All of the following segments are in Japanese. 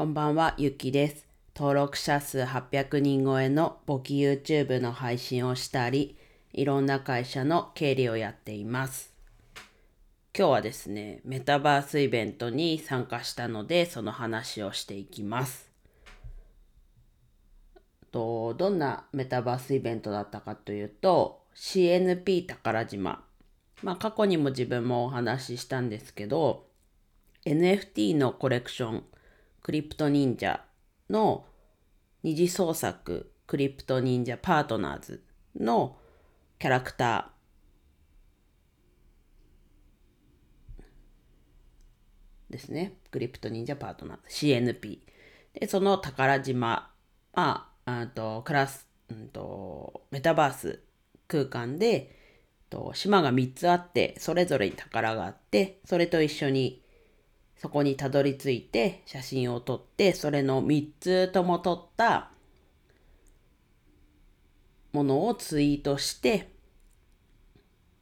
こんばんは、ゆきです。登録者数800人超えの簿記 YouTube の配信をしたり、いろんな会社の経理をやっています。今日はですね、メタバースイベントに参加したので、その話をしていきます。とどんなメタバースイベントだったかというと CNP 宝島まあ過去にも自分もお話ししたんですけど NFT のコレクションクリプト忍者の二次創作クリプト忍者パートナーズのキャラクターですね。クリプト忍者パートナーズ CNP でその宝島まああとクラス、うんと、メタバース空間でと島が3つあってそれぞれに宝があってそれと一緒にそこにたどり着いて写真を撮ってそれの3つとも撮ったものをツイートして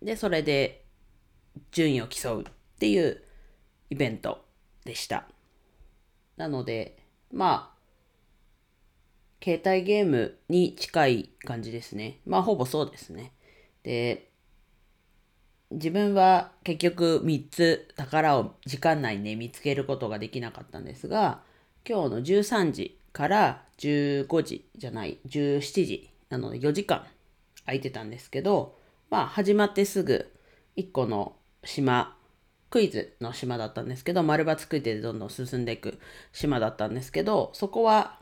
でそれで順位を競うっていうイベントでしたなのでまあ携帯ゲームに近い感じですね。まあほぼそうですね。で、自分は結局3つ宝を時間内にね見つけることができなかったんですが、今日の13時から15時じゃない、17時なので4時間空いてたんですけど、まあ始まってすぐ1個の島、クイズの島だったんですけど、丸抜クイズでどんどん進んでいく島だったんですけど、そこは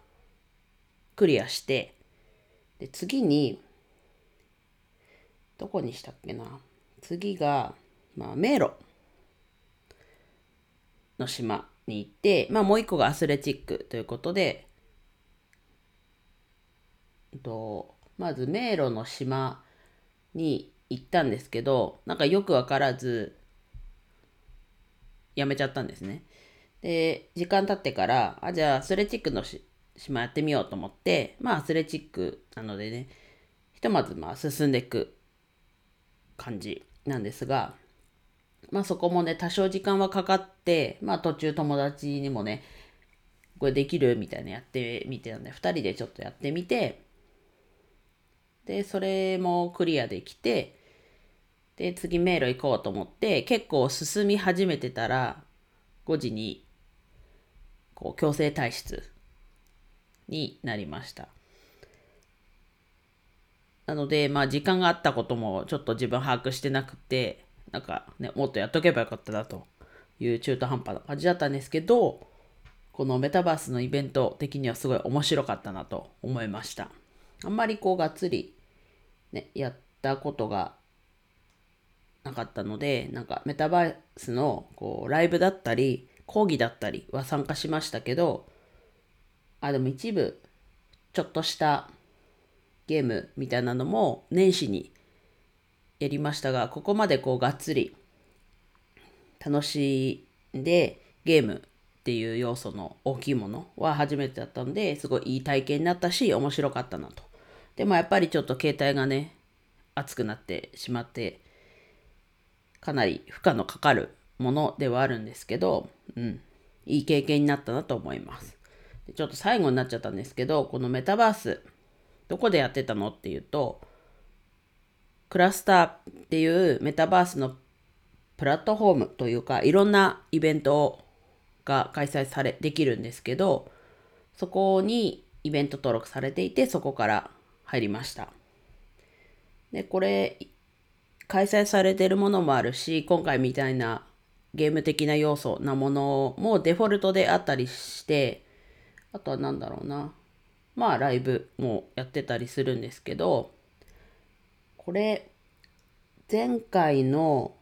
クリアして、で、次に、どこにしたっけな？次が、まあ、迷路の島に行って、まあ、もう一個がアスレチックということで、とまず迷路の島に行ったんですけど、なんかよくわからず、やめちゃったんですね。で、時間経ってから、あ、じゃあアスレチックの島やってみようと思って、まあアスレチックなのでね、ひとまずまあ進んでいく感じなんですが、まあそこもね、多少時間はかかって、まあ途中友達にもね、これできるみたいなやってみてたんで、2人でちょっとやってみて、で、それもクリアできて、で、次迷路行こうと思って、結構進み始めてたら、5時に、こう、強制退出になりました。なので、まあ時間があったこともちょっと自分把握してなくて、なんかね、もっとやっとけばよかったなという中途半端な感じだったんですけど、このメタバースのイベント的にはすごい面白かったなと思いました。あんまりこうがっつりね、やったことがなかったので、なんかメタバースのこうライブだったり、講義だったりは参加しましたけど、あ、でも一部、ちょっとしたゲームみたいなのも年始にやりましたが、ここまでこうがっつり楽しんでゲームっていう要素の大きいものは初めてだったので、すごいいい体験になったし、面白かったなと。でもやっぱりちょっと携帯がね、熱くなってしまって、かなり負荷のかかるものではあるんですけど、うん、いい経験になったなと思います。ちょっと最後になっちゃったんですけど、このメタバース、どこでやってたの？っていうと、クラスターっていうメタバースのプラットフォームというか、いろんなイベントが開催され、できるんですけど、そこにイベント登録されていて、そこから入りました。で、これ、開催されてるものもあるし、今回みたいなゲーム的な要素なものもデフォルトであったりして、あとは何だろうな。まあライブもやってたりするんですけど、これ、前回の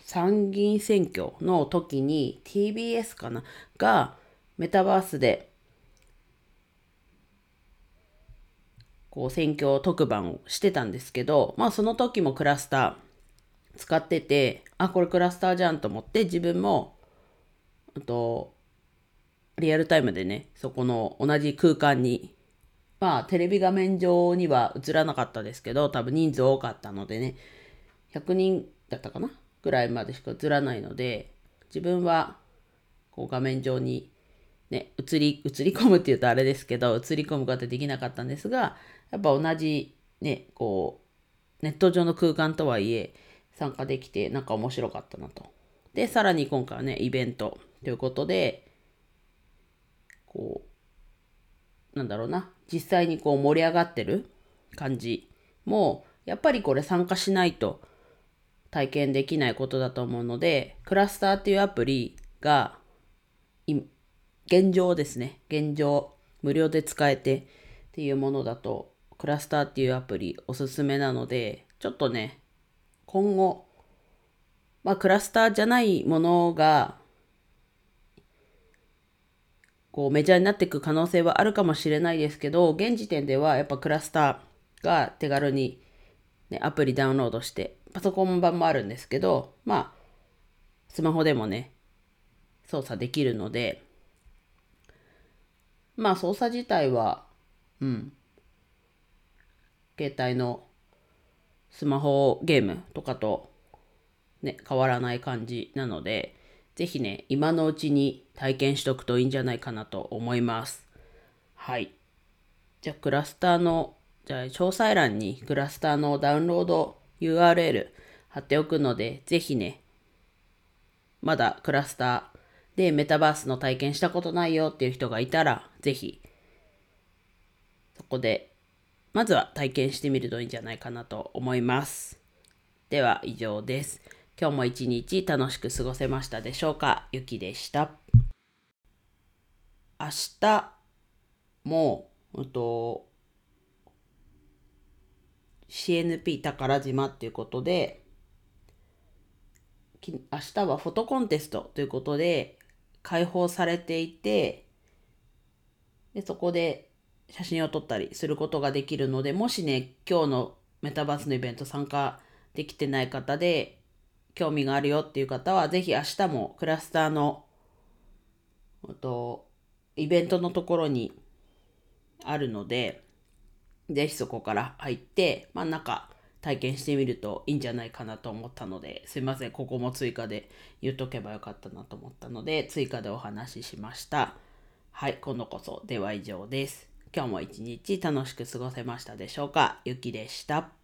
参議院選挙の時に TBS かな？がメタバースでこう選挙特番をしてたんですけど、まあその時もクラスター使ってて、あ、これクラスターじゃんと思って自分も、あと、リアルタイムでね、そこの同じ空間に、まあテレビ画面上には映らなかったですけど、多分人数多かったのでね、100人だったかなぐらいまでしか映らないので、自分はこう画面上にね、映り、映り込むっていうとあれですけど、映り込むことはできなかったんですが、やっぱ同じね、こう、ネット上の空間とはいえ、参加できて、なんか面白かったなと。で、さらに今回はね、イベントということで、こう、なんだろうな、実際にこう盛り上がってる感じも、やっぱりこれ参加しないと体験できないことだと思うので、クラスターっていうアプリが、現状ですね、現状、無料で使えてっていうものだと、クラスターっていうアプリおすすめなので、ちょっとね、今後、まあクラスターじゃないものが、こうメジャーになっていく可能性はあるかもしれないですけど、現時点ではやっぱクラスターが手軽に、ね、アプリダウンロードしてパソコン版もあるんですけど、まあ、スマホでもね、操作できるので、まあ操作自体は、うん、携帯のスマホゲームとかとね、変わらない感じなので、ぜひね、今のうちに体験しとくといいんじゃないかなと思います。はい。じゃあ、クラスターの、じゃあ、詳細欄にクラスターのダウンロード URL 貼っておくので、ぜひね、まだクラスターでメタバースの体験したことないよっていう人がいたら、ぜひ、そこで、まずは体験してみるといいんじゃないかなと思います。では、以上です。今日も一日楽しく過ごせましたでしょうか？ゆきでした。明日も、うんと、CNP 宝島っていうことで、明日はフォトコンテストということで開放されていて、でそこで写真を撮ったりすることができるので、もしね、今日のメタバースのイベント参加できてない方で、興味があるよっていう方は、ぜひ明日もクラスターの、と、イベントのところにあるので、ぜひそこから入って、まあ中体験してみるといいんじゃないかなと思ったので、すいません、ここも追加で言っとけばよかったなと思ったので、追加でお話ししました。はい、今度こそ。では以上です。今日も一日楽しく過ごせましたでしょうか？ゆきでした。